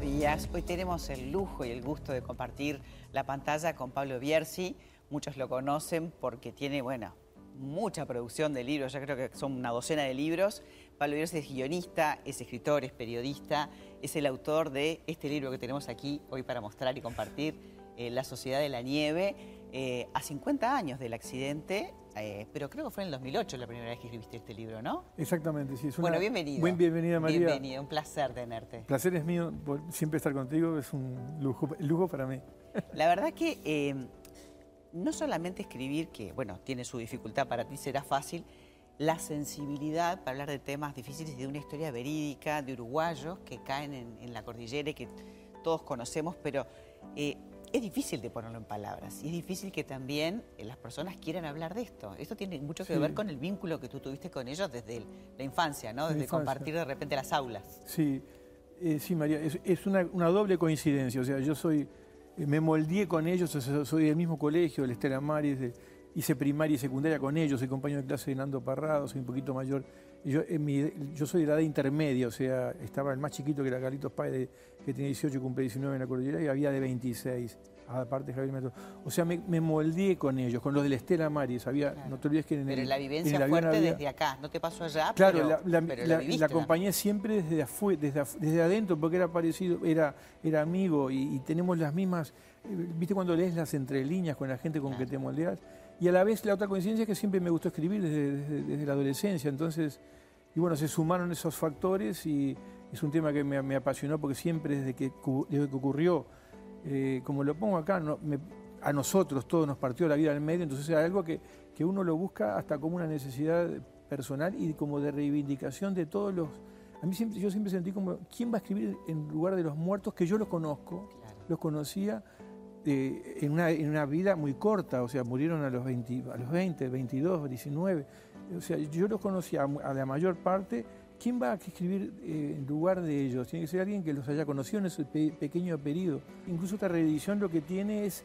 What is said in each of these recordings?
días. Hoy tenemos el lujo y el gusto de compartir la pantalla con Pablo Bierzi. Muchos lo conocen porque tiene, bueno, mucha producción de libros, ya creo que son una docena de libros. Pablo Bierzi es guionista, es escritor, es periodista, es el autor de este libro que tenemos aquí hoy para mostrar y compartir, eh, La Sociedad de la Nieve, eh, a 50 años del accidente, eh, pero creo que fue en el 2008 la primera vez que escribiste este libro, ¿no? Exactamente, sí. bueno, bienvenido. Buen bienvenida, María. Bienvenido, un placer tenerte. El placer es mío, siempre estar contigo es un lujo, lujo para mí. La verdad que no solamente escribir, que bueno, tiene su dificultad, para ti será fácil, la sensibilidad para hablar de temas difíciles de una historia verídica de uruguayos que caen en, la cordillera y que todos conocemos, pero eh, es difícil de ponerlo en palabras y es difícil que también eh, las personas quieran hablar de esto. Esto tiene mucho que ver con el vínculo que tú tuviste con ellos desde la infancia, ¿no? Desde compartir de repente las aulas. Sí, eh, sí, María, es, una, doble coincidencia. O sea, yo soy, me moldeé con ellos, soy del mismo colegio, el Estela Maris, de, hice primaria y secundaria con ellos, soy compañero de clase de Nando Parrado, soy un poquito mayor. Yo, yo soy de la edad intermedia, o sea, estaba el más chiquito que era Carlitos Páez, que tenía 18 y cumple 19 en la cordillera, y había de 26, aparte Javier Metro. O sea, me, me, moldeé con ellos, con los de la Estela Maris. Había, no te olvides que en pero la vivencia fuerte desde acá, no te pasó allá, claro, pero, la, la, la, acompañé siempre desde, desde, desde, adentro, porque era parecido, era, era amigo y, tenemos las mismas, eh, viste cuando lees las entre líneas con la gente con que te moldeas, y a la vez la otra coincidencia es que siempre me gustó escribir desde, la adolescencia, entonces, y bueno, se sumaron esos factores y es un tema que me, apasionó porque siempre desde que, desde que ocurrió, eh, como lo pongo acá, a nosotros todos nos partió la vida del medio, entonces era algo que, que uno lo busca hasta como una necesidad personal y como de reivindicación de todos los... A mí siempre, yo siempre sentí como, ¿quién va a escribir en lugar de los muertos que yo los conozco? Los conocía eh, en, una, en, una, vida muy corta, o sea, murieron a los 20, a los 20 22, 19. O sea, yo los conocía a la mayor parte. ¿Quién va a escribir eh, en lugar de ellos? Tiene que ser alguien que los haya conocido en ese pequeño periodo. Incluso esta reedición lo que tiene es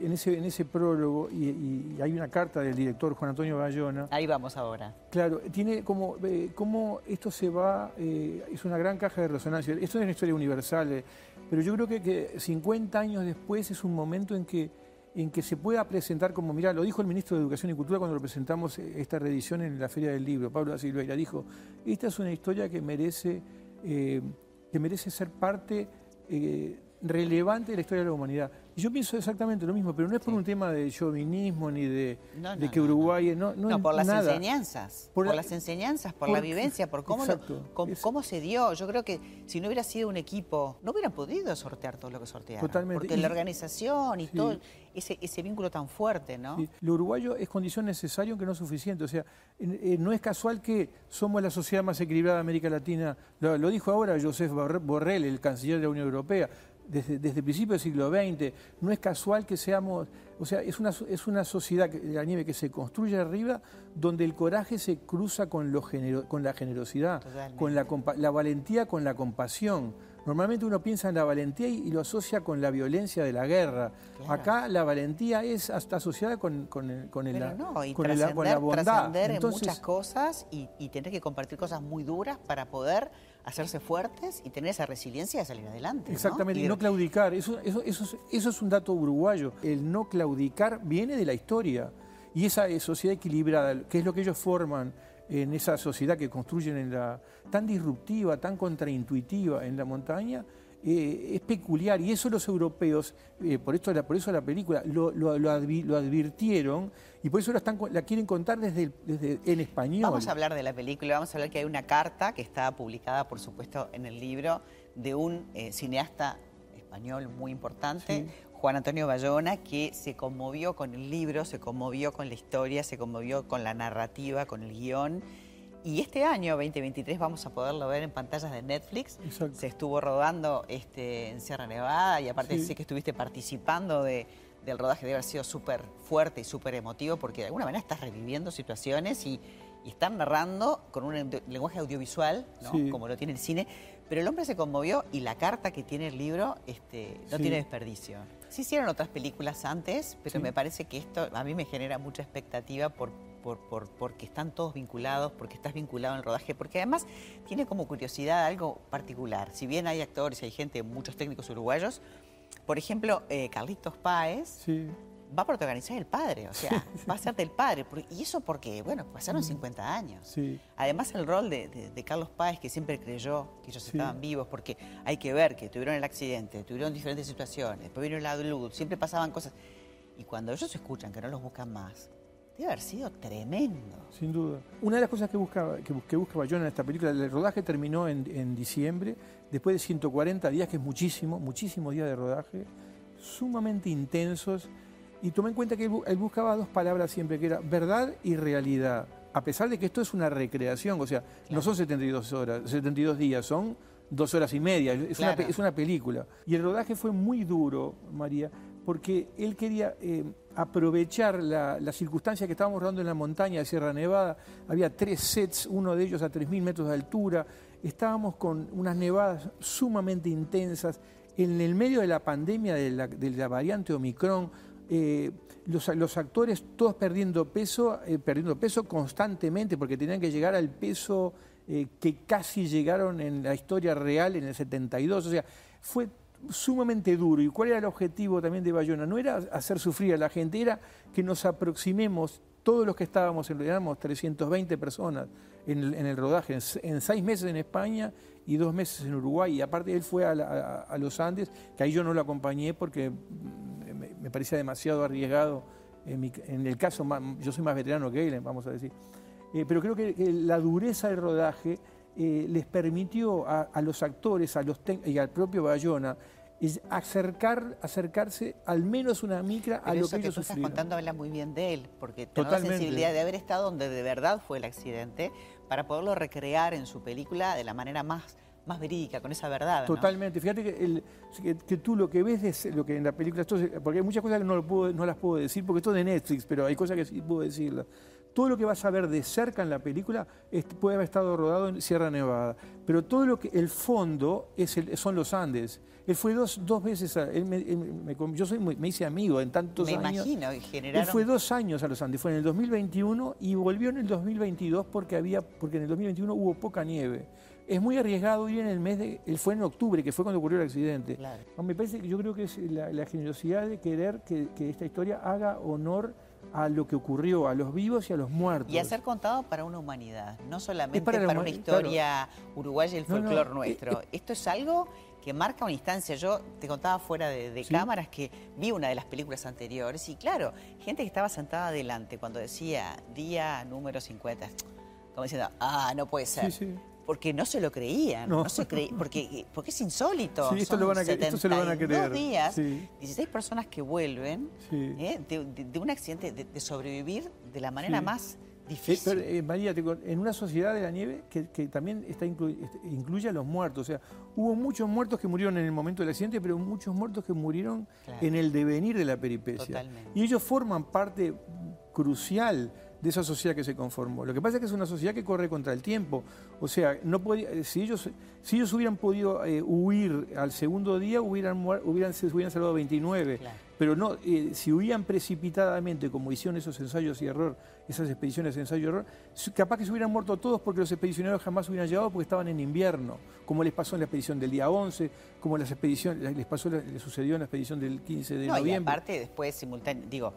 en ese, en ese prólogo, y, hay una carta del director Juan Antonio Bayona. Ahí vamos ahora. Claro, tiene como, eh, cómo esto se va, eh, es una gran caja de resonancia. Esto es una historia universal, eh, pero yo creo que, que, 50 años después es un momento en que, en que se pueda presentar como, mira, lo dijo el ministro de Educación y Cultura cuando lo presentamos esta reedición en la Feria del Libro, Pablo da Silveira, dijo, esta es una historia que merece, que merece ser parte relevante de la historia de la humanidad. Yo pienso exactamente lo mismo, pero no es por un tema de chauvinismo ni de, que Uruguay... No, no, por las enseñanzas, por, las enseñanzas, por, la vivencia, por cómo, cómo, se dio. Yo creo que si no hubiera sido un equipo, no hubieran podido sortear todo lo que sortearon. Totalmente. Porque la organización y todo ese, ese vínculo tan fuerte, ¿no? Lo uruguayo es condición necesaria, aunque no suficiente. O sea, eh, no es casual que somos la sociedad más equilibrada de América Latina. Lo, lo dijo ahora Joseph Borrell, el canciller de la Unión Europea desde, desde el principio del siglo XX. No es casual que seamos, o sea, es una, es una sociedad, de la nieve, que se construye arriba, donde el coraje se cruza con, lo con la generosidad, con la, la valentía con la compasión. Normalmente uno piensa en la valentía y, lo asocia con la violencia de la guerra. Acá la valentía es hasta asociada con, con, el, con, el, con, la bondad. en muchas cosas y, y tener que compartir cosas muy duras para poder hacerse fuertes y tener esa resiliencia de salir adelante. Exactamente, y, no claudicar. Eso, eso, eso, eso es un dato uruguayo. El no claudicar viene de la historia. Y esa sociedad equilibrada, que es lo que ellos forman en esa sociedad que construyen en la tan disruptiva, tan contraintuitiva en la montaña, eh, es peculiar y eso los europeos, eh, por, esto, por eso la película, lo, lo, lo, advirtieron y por eso la, están, la quieren contar desde, desde, en español. Vamos a hablar de la película, vamos a hablar que hay una carta que está publicada, por supuesto, en el libro de un eh, cineasta español muy importante, Juan Antonio Bayona, que se conmovió con el libro, se conmovió con la historia, se conmovió con la narrativa, con el guion y este año, 2023, vamos a poderlo ver en pantallas de Netflix. Se estuvo rodando este, en Sierra Nevada y aparte sé que estuviste participando de, del rodaje, debe haber sido súper fuerte y súper emotivo porque de alguna manera estás reviviendo situaciones y, están narrando con un lenguaje audiovisual, como lo tiene el cine, pero el hombre se conmovió y la carta que tiene el libro este, no tiene desperdicio. Sí hicieron otras películas antes, pero me parece que esto a mí me genera mucha expectativa por por, porque están todos vinculados, porque estás vinculado en el rodaje, porque además tiene como curiosidad algo particular. Si bien hay actores y hay gente, muchos técnicos uruguayos, por ejemplo, eh, Carlitos Páez va a protagonizar el padre, o sea, va a ser del padre. ¿Y eso porque, bueno, pasaron 50 mm. años. Además, el rol de, Carlos Páez, que siempre creyó que ellos estaban vivos, porque hay que ver que tuvieron el accidente, tuvieron diferentes situaciones, después vino la luz, siempre pasaban cosas. Y cuando ellos escuchan que no los buscan más, debe haber sido tremendo. Sin duda. Una de las cosas que buscaba, que, que buscaba en esta película, el rodaje terminó en, en diciembre, después de 140 días, que es muchísimo, muchísimos días de rodaje, sumamente intensos y tomé en cuenta que él, buscaba dos palabras siempre, que era verdad y realidad. A pesar de que esto es una recreación, o sea, no son 72 horas, 72 días, son dos horas y media, es, una, película. Y el rodaje fue muy duro, María, porque él quería eh, aprovechar la, circunstancia que estábamos rodando en la montaña de Sierra Nevada. Había tres sets, uno de ellos a 3.000 metros de altura. Estábamos con unas nevadas sumamente intensas. En el medio de la pandemia de la, la variante Omicron, eh, los, actores todos perdiendo peso, eh, perdiendo peso constantemente, porque tenían que llegar al peso que casi llegaron en la historia real en el 72. O sea, fue sumamente duro. ¿Y cuál era el objetivo también de Bayona? No era hacer sufrir a la gente, era que nos aproximemos, todos los que estábamos, éramos 320 personas en el, rodaje, en, seis meses en España y dos meses en Uruguay. Y aparte él fue a, a los Andes, que ahí yo no lo acompañé porque me parecía demasiado arriesgado. En, el caso, yo soy más veterano que él, vamos a decir. Eh, pero creo que, la dureza del rodaje eh, les permitió a, los actores a los y al propio Bayona acercar, acercarse al menos una micra a lo que, que ellos tú estás contando habla muy bien de él, porque tiene la sensibilidad de haber estado donde de verdad fue el accidente para poderlo recrear en su película de la manera más más verídica, con esa verdad. Totalmente. Fíjate que, tú lo que ves es lo que en la película, porque hay muchas cosas que no, puedo, no las puedo decir, porque esto es de Netflix, pero hay cosas que sí puedo decirlas. Todo lo que vas a ver de cerca en la película puede haber estado rodado en Sierra Nevada, pero todo lo que el fondo es son los Andes. Él fue dos, dos veces, yo soy me hice amigo en tantos años. Me imagino, generaron... Él fue dos años a los Andes, fue en el 2021 y volvió en el 2022 porque, había, porque en el 2021 hubo poca nieve es muy arriesgado ir en el mes de. Él fue en octubre, que fue cuando ocurrió el accidente. Me parece que yo creo que es la, generosidad de querer que, esta historia haga honor a lo que ocurrió, a los vivos y a los muertos. Y a ser contado para una humanidad, no solamente para, una historia uruguaya y el folclore nuestro. Esto es algo que marca una instancia. Yo te contaba fuera de, cámaras que vi una de las películas anteriores y claro, gente que estaba sentada adelante cuando decía día número 50, como diciendo, ah, no puede ser. Sí, sí porque no se lo creían, no, se porque, porque es insólito. Sí, esto, lo van a, esto se lo van a creer. Dos días, 16 personas que vuelven ¿eh? de, un accidente, de, sobrevivir de la manera más difícil. Eh, María, en una sociedad de la nieve que, también está este, incluye a los muertos, o sea, hubo muchos muertos que murieron en el momento del accidente, pero muchos muertos que murieron en el devenir de la peripecia. Totalmente. Y ellos forman parte crucial de esa sociedad que se conformó. Lo que pasa es que es una sociedad que corre contra el tiempo. O sea, no podía, si, ellos, si ellos hubieran podido eh, huir al segundo día, hubieran, hubieran, se hubieran salvado 29. Pero no, eh, si huían precipitadamente, como hicieron esos ensayos y error, esas expediciones de ensayo y error, capaz que se hubieran muerto todos porque los expedicionarios jamás hubieran llegado porque estaban en invierno, como les pasó en la expedición del día 11, como las expediciones, les pasó, les sucedió en la expedición del 15 de noviembre. Y aparte después simultáneamente, digo,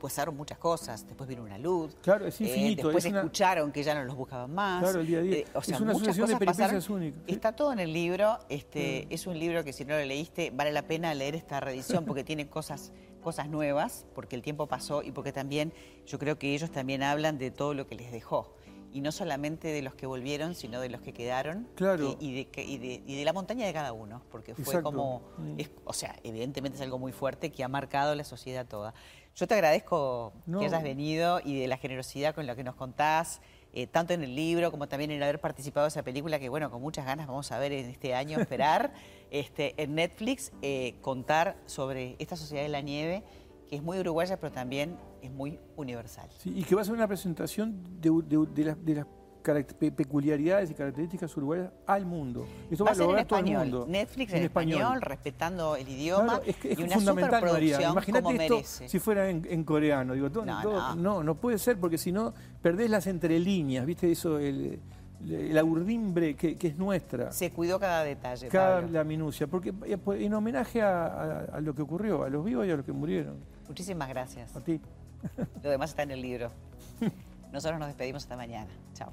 pasaron muchas cosas, después vino una luz. Claro, es eh, después escucharon que ya no los buscaban más. Claro, el día a día. Eh, o sea, es una sucesión de peripecias única. Está todo en el libro. Este, Es un libro que si no lo leíste, vale la pena leer esta reedición porque tiene cosas, cosas nuevas, porque el tiempo pasó y porque también yo creo que ellos también hablan de todo lo que les dejó y no solamente de los que volvieron, sino de los que quedaron claro. y, de, y, de, y, de, la montaña de cada uno, porque fue como, mm. o sea, evidentemente es algo muy fuerte que ha marcado la sociedad toda. Yo te agradezco que hayas venido y de la generosidad con la que nos contás, eh, tanto en el libro como también en haber participado de esa película que, bueno, con muchas ganas vamos a ver en este año, esperar, este, en Netflix, eh, contar sobre esta sociedad de la nieve que es muy uruguaya, pero también es muy universal. Sí, y que va a ser una presentación de, las peculiaridades y características uruguayas al mundo. Eso va, a ser en español. Netflix en, español, respetando el idioma es que es y una fundamental, María. Imagínate esto merece. si fuera en, coreano. Digo, no, no, puede ser porque si no perdés las entrelíneas, ¿viste? Eso, el, la urdimbre que, es nuestra. Se cuidó cada detalle. Cada la minucia, porque eh, pues, en homenaje a, lo que ocurrió, a los vivos y a los que murieron. Muchísimas gracias. A ti. Lo demás está en el libro. Nosotros nos despedimos hasta mañana. Chao.